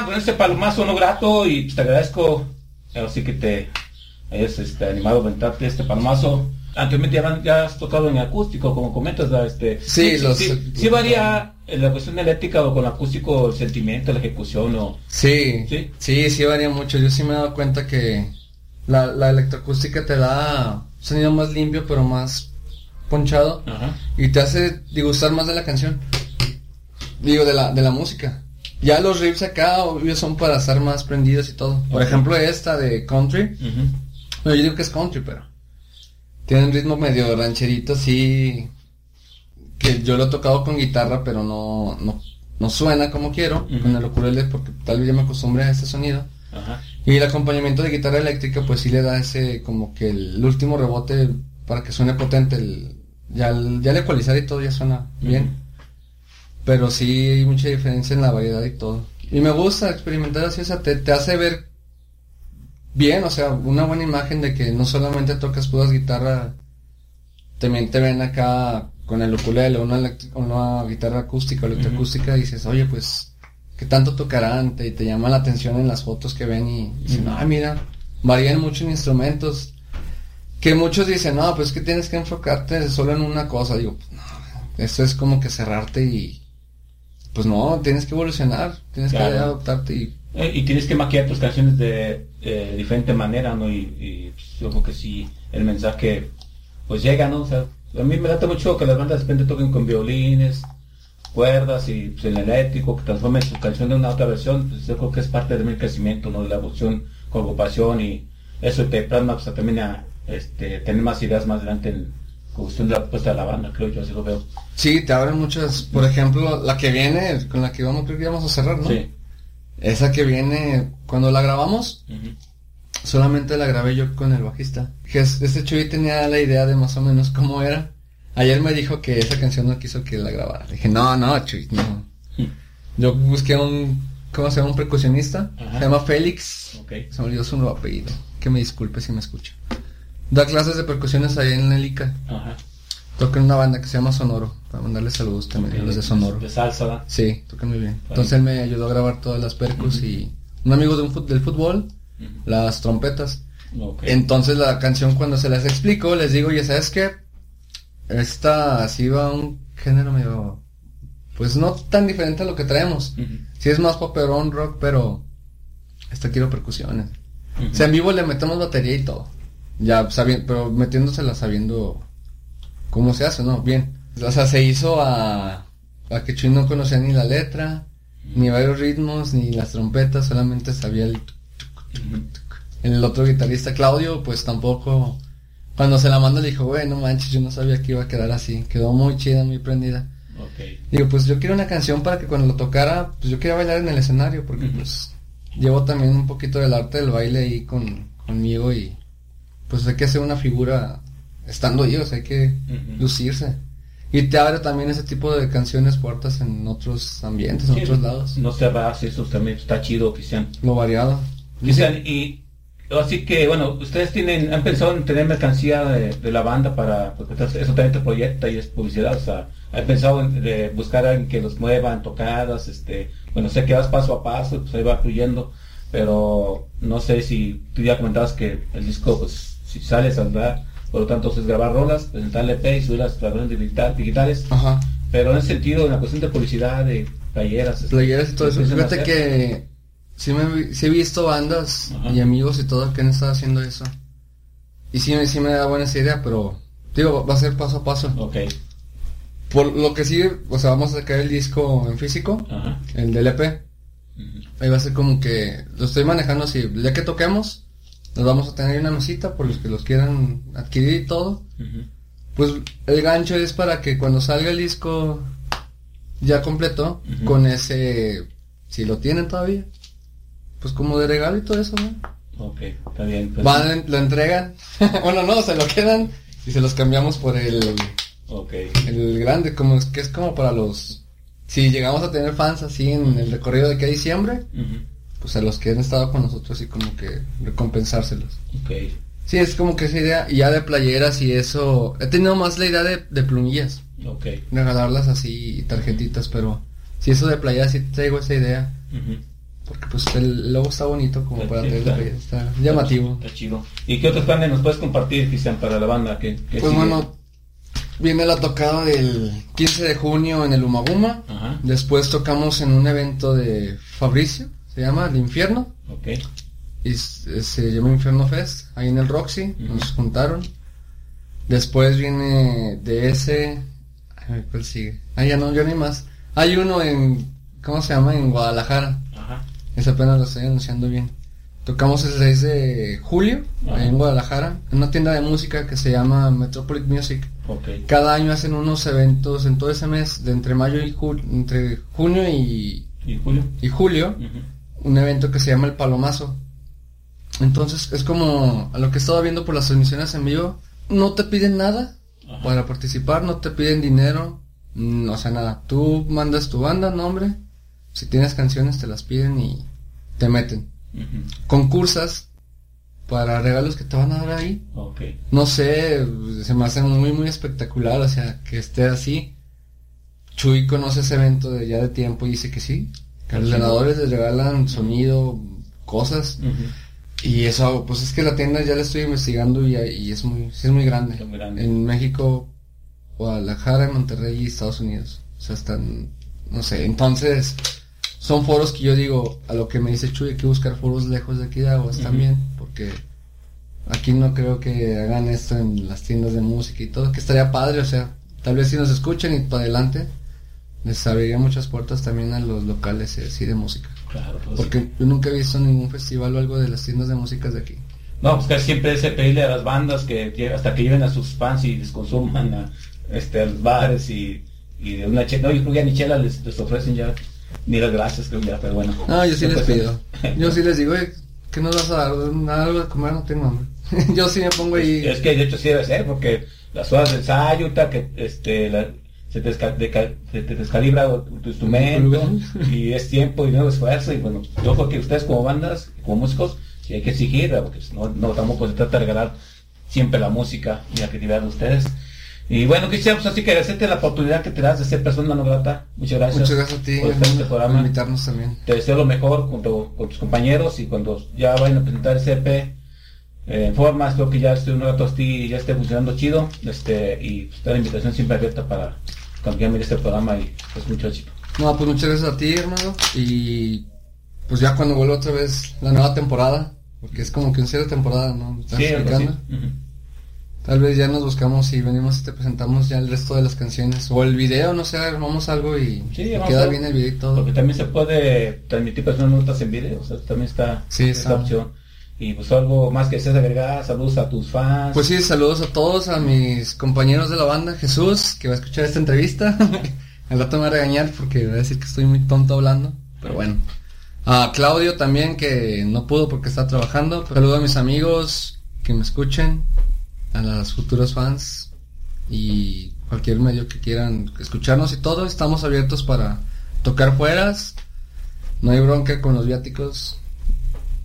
con este palomazo no grato y te agradezco, así que te hayas este, animado a aventarte este palomazo. Anteriormente ya, ya has tocado en acústico, como comentas, ¿verdad? este, Sí, los- sí, sí varía en la cuestión eléctrica o con acústico el sentimiento, la ejecución o... Sí, ¿Sí? sí, sí, varía mucho. Yo sí me he dado cuenta que la, la electroacústica te da sonido más limpio, pero más ponchado. Ajá. Y te hace disgustar más de la canción. Digo, de la, de la música. Ya los riffs acá, obvio, son para estar más prendidos y todo. Por ejemplo, esta de country. No, yo digo que es country, pero... Tiene un ritmo medio rancherito, así... Que yo lo he tocado con guitarra, pero no, no, no suena como quiero. Con el ukulele, porque tal vez ya me acostumbré a ese sonido. Ajá. Y el acompañamiento de guitarra eléctrica, pues sí le da ese, como que el último rebote para que suene potente. El, ya, el- ya el ecualizar y todo ya suena bien. Pero sí hay mucha diferencia en la variedad y todo. Y me gusta experimentar así, o sea, te, te hace ver bien, o sea, una buena imagen de que no solamente tocas puras guitarras, también te ven acá con el ukulele, una, una guitarra acústica o electroacústica y dices, oye, pues, ¿qué tanto tocarán? Te, te llama la atención en las fotos que ven y dicen, Ujú. ah, mira, varían mucho en instrumentos. Que muchos dicen, no, pues que tienes que enfocarte solo en una cosa. Digo, pues, no, eso es como que cerrarte y, pues no, tienes que evolucionar, tienes que adaptarte y Eh, y tienes que maquillar tus canciones de eh, diferente manera, ¿no? Y, y, pues, yo creo que sí, el mensaje pues llega, ¿no? O sea, a mí me late mucho que las bandas de repente toquen con violines, cuerdas y pues, el eléctrico, que transformen su canción de una otra versión, pues yo creo que es parte de mi crecimiento, ¿no? De la evolución con ocupación y eso te plasma pues, también a este, tener más ideas más adelante en cuestión de la propuesta de la banda, creo yo, así lo veo. Sí, te abren muchas, por ejemplo, la que viene, con la que vamos, creo que vamos a cerrar, ¿no? Sí. Esa que viene, cuando la grabamos, solamente la grabé yo con el bajista. Este Chuy tenía la idea de más o menos cómo era. Ayer me dijo que esa canción no quiso que la grabara. Le dije, no, no, Chuy, no. Yo busqué un, ¿cómo se llama? Un percusionista. Ajá. Se llama Félix. Ok. Se me olvidó su nuevo apellido. Que me disculpe si me escucha. Da clases de percusiones ahí en el ICA. Ajá. Toca en una banda que se llama Sonoro. Para mandarle saludos también a los de Sonoro. De salsa, ¿verdad? Sí, tocan muy bien. Entonces él me ayudó a grabar todas las percus y un amigo de un del fútbol, las trompetas. Ok. Entonces la canción cuando se las explico, les digo, ya sabes qué, esta así va un género medio, pues no tan diferente a lo que traemos. Sí es más poperón rock, pero esta quiero percusiones. O sea, en vivo le metemos batería y todo. Ya sabiendo, pero metiéndosela sabiendo cómo se hace, ¿no? Bien. O sea, se hizo a, a que Chuy no conocía ni la letra, ni varios ritmos, ni las trompetas, solamente sabía el... tuc, tuc, tuc. El otro guitarrista, Claudio, pues tampoco... Cuando se la manda le dijo, güey, no manches, yo no sabía que iba a quedar así. Quedó muy chida, muy prendida. Digo, pues yo quiero una canción para que cuando lo tocara, pues yo quería bailar en el escenario, porque pues llevo también un poquito del arte del baile ahí con, conmigo y pues hay que hacer una figura estando sea, hay que lucirse. Y te abre también ese tipo de canciones puertas en otros ambientes, en otros lados. No cerrarse, eso también está chido, Cristian. Lo variado. Cristian, y así que, bueno, ustedes tienen, han pensado en tener mercancía de, de la banda para, porque eso también te proyecta y es publicidad, o sea, han pensado en de buscar a alguien que los muevan, tocadas, este, bueno, sé que vas paso a paso, pues ahí va fluyendo, pero no sé si tú ya comentabas que el disco, pues, si sale, saldrá, por lo tanto, es grabar rolas, presentarle EP y subir las plataformas digital- digitales, Ajá. pero en ese sentido, en la cuestión de publicidad, de playeras, este, Playeras y todo eso. ¿piensan Fíjate que sí, me, sí he visto bandas Ajá. y amigos y todo que han estado haciendo eso. Y sí, me- sí me da buena esa idea, pero digo, va a ser paso a paso. Ok. Por lo que sí, o sea, vamos a sacar el disco en físico, Ajá. el del EP. Ahí va a ser como que lo estoy manejando así. El día que toquemos, nos vamos a tener una mesita por los que los quieran adquirir y todo. Pues el gancho es para que cuando salga el disco ya completo, con ese, si lo tienen todavía, pues como de regalo y todo eso, ¿no? Ok, está bien. pues. Van, lo entregan, bueno, no, se lo quedan y se los cambiamos por el, Ok. el grande, como es que es como para los, si llegamos a tener fans así en el recorrido de que a diciembre. Pues a los que han estado con nosotros y como que recompensárselos. Ok. Sí, es como que esa idea, y ya de playeras y eso, he tenido más la idea de, de plumillas, Ok. regalarlas así, tarjetitas, pero si eso de playeras sí traigo esa idea, porque pues el logo está bonito como para Sí, la está- está llamativo. Está chido. ¿Y qué otros planes nos puedes compartir, Cristian, para la banda? ¿Qué, qué Pues sigue? bueno, viene la tocada del 15 de junio en el Umaguma, Ajá. después tocamos en un evento de Fabricio, se llama El Infierno, Ok. y se llama Inferno Fest, ahí en el Roxy, nos juntaron. Después viene de ese, ¿cuál sigue? Ah, ya no, no hay más. Hay uno en, ¿cómo se llama? En Guadalajara, Ajá. ese apenas lo estoy anunciando bien. Tocamos el 6 de julio, Ajá. en Guadalajara, en una tienda de música que se llama Metropolitan Music. Ok. Cada año hacen unos eventos en todo ese mes, de entre mayo y julio, entre junio y, ¿Y Julio? y julio. Un evento que se llama el Palomazo. Entonces es como a lo que he estado viendo por las transmisiones en vivo, no te piden nada Ajá. para participar, no te piden dinero, mm, o sea nada, tú mandas tu banda, nombre, si tienes canciones te las piden y te meten. Ujú. Concursas para regalos que te van a dar ahí, no sé, se me hace muy muy espectacular, o sea, que esté así. Chuy conoce ese evento de ya de tiempo y dice que sí, a los ganadores les regalan sonido, cosas. Y eso, pues es que la tienda ya la estoy investigando y, y es muy, sí es muy grande. Está muy grande. En México, Guadalajara, Monterrey y Estados Unidos. O sea, están, no sé, entonces son foros que yo digo, a lo que me dice Chuy, hay que buscar foros lejos de aquí de Aguas Ujú. también, porque aquí no creo que hagan esto en las tiendas de música y todo, que estaría padre, o sea, tal vez si nos escuchan y para adelante, les abriría muchas puertas también a los locales eh, así de música. Claro. pues, Porque yo nunca he visto ningún festival o algo de las tiendas de música de aquí. No, pues que siempre es pedirle a las bandas que hasta que lleven a sus fans y les consuman a, este, a los bares y, y de una chela. No, yo creo que ni chela les, les ofrecen ya. Ni las gracias, creo ya, pero bueno. No, yo sí les pido. Yo sí les digo, "Oye, ¿qué nos vas a dar? Nada, algo de comer, no tengo hambre. yo sí me pongo ahí. Es que de hecho sí debe ser, porque las horas de ensayo, que este, la- se, te se descalibra tu, instrumento y es tiempo y nuevo esfuerzo. Y bueno, yo creo que ustedes como bandas, como músicos, hay que exigir, porque no, no tampoco se trata de regalar siempre la música y la creatividad de ustedes. Y bueno, Cristian, pues así que agradecerte la oportunidad que te das de ser persona no grata. Muchas gracias. Muchas gracias a ti por este programa. invitarnos también. Te deseo lo mejor junto con tus compañeros y cuando ya vayan a presentar ese EP eh, en forma, espero que ya esté un rato así y ya esté funcionando chido. Este, y pues, está la invitación siempre abierta para ya mire este programa y pues mucho éxito. No, pues muchas gracias a ti, hermano. Y pues ya cuando vuelva otra vez la nueva temporada, porque es como que un cierre de temporada, ¿no? ¿Me estás Sí, explicando? Tal vez ya nos buscamos y venimos y te presentamos ya el resto de las canciones. O el video, no sé, armamos algo y, Sí, y vamos queda bien el video y todo. Porque también se puede transmitir personas notas en video, o sea, también está Sí, está. opción. Y pues algo más que desees agregar, saludos a tus fans. Pues sí, saludos a todos, a mis compañeros de la banda, Jesús, que va a escuchar esta entrevista. Al rato me va a regañar porque va a decir que estoy muy tonto hablando, pero bueno. A Claudio también, que no pudo porque está trabajando. Saludo a mis amigos que me escuchen, a los futuros fans y cualquier medio que quieran escucharnos y todo. Estamos abiertos para tocar fueras. No hay bronca con los viáticos.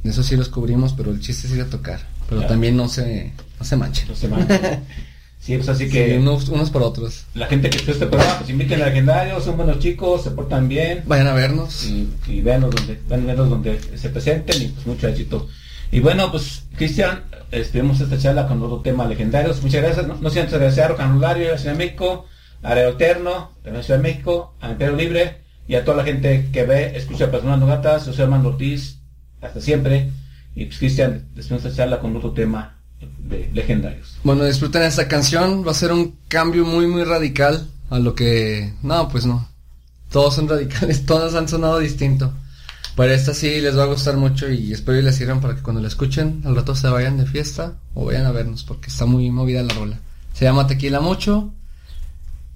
Eso sí los cubrimos, pero el chiste es ir a tocar. Pero también no se, no se manchen. Dos semanas. sí, pues así que Sí, unos, unos por otros. la gente que esté este programa, pues inviten a legendarios, son buenos chicos, se portan bien. Vayan a vernos. y, y véanos donde, véanos donde se presenten y pues mucho éxito. Y bueno, pues Cristian, esperemos esta charla con otro tema legendarios. Muchas gracias. No, no sin antes agradecer a la Ciudad de México, a Aeroterno de la Ciudad de México, a Imperio Libre y a toda la gente que ve, escucha Personas No Gatas. Yo soy Armando Ortiz hasta siempre. Y pues Cristian, después de esta charla con otro tema de legendarios. Bueno, disfruten esta canción, va a ser un cambio muy muy radical a lo que... No, pues no. Todos son radicales, todos han sonado distinto. Pero esta sí les va a gustar mucho y espero que les sirvan para que cuando la escuchen al rato se vayan de fiesta o vayan a vernos porque está muy movida la rola. Se llama Tequila Mucho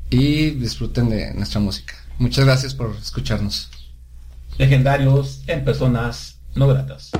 y disfruten de nuestra música. Muchas gracias por escucharnos. Legendarios en personas no gratas.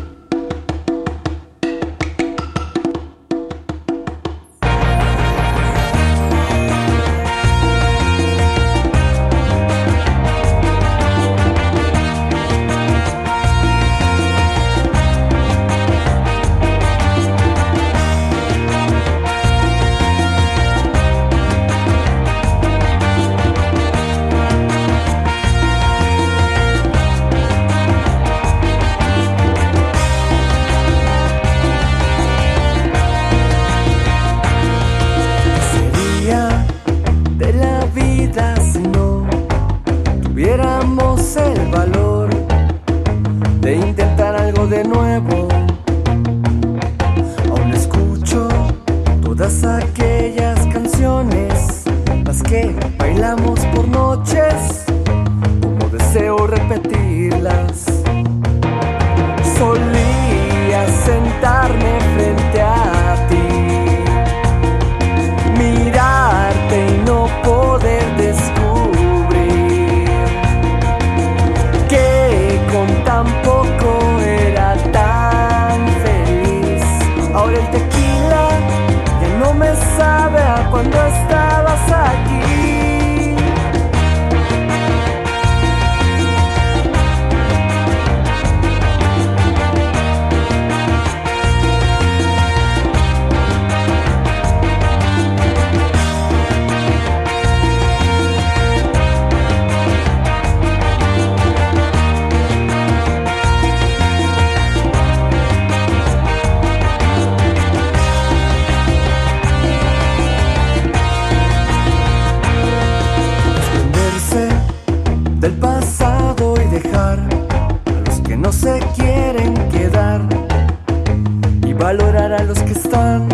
Están.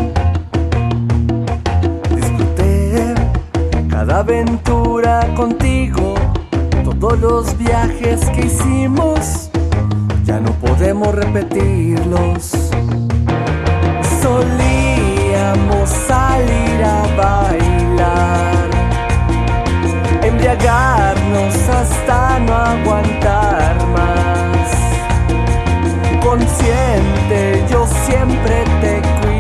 Disfruté cada aventura contigo, todos los viajes que hicimos, ya no podemos repetirlos. Solíamos salir a bailar embriagarnos hasta no aguantar más. Consciente, yo siempre te cuidé.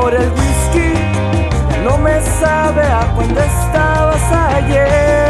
Y ahora el whisky no me sabe a cuando estabas ayer.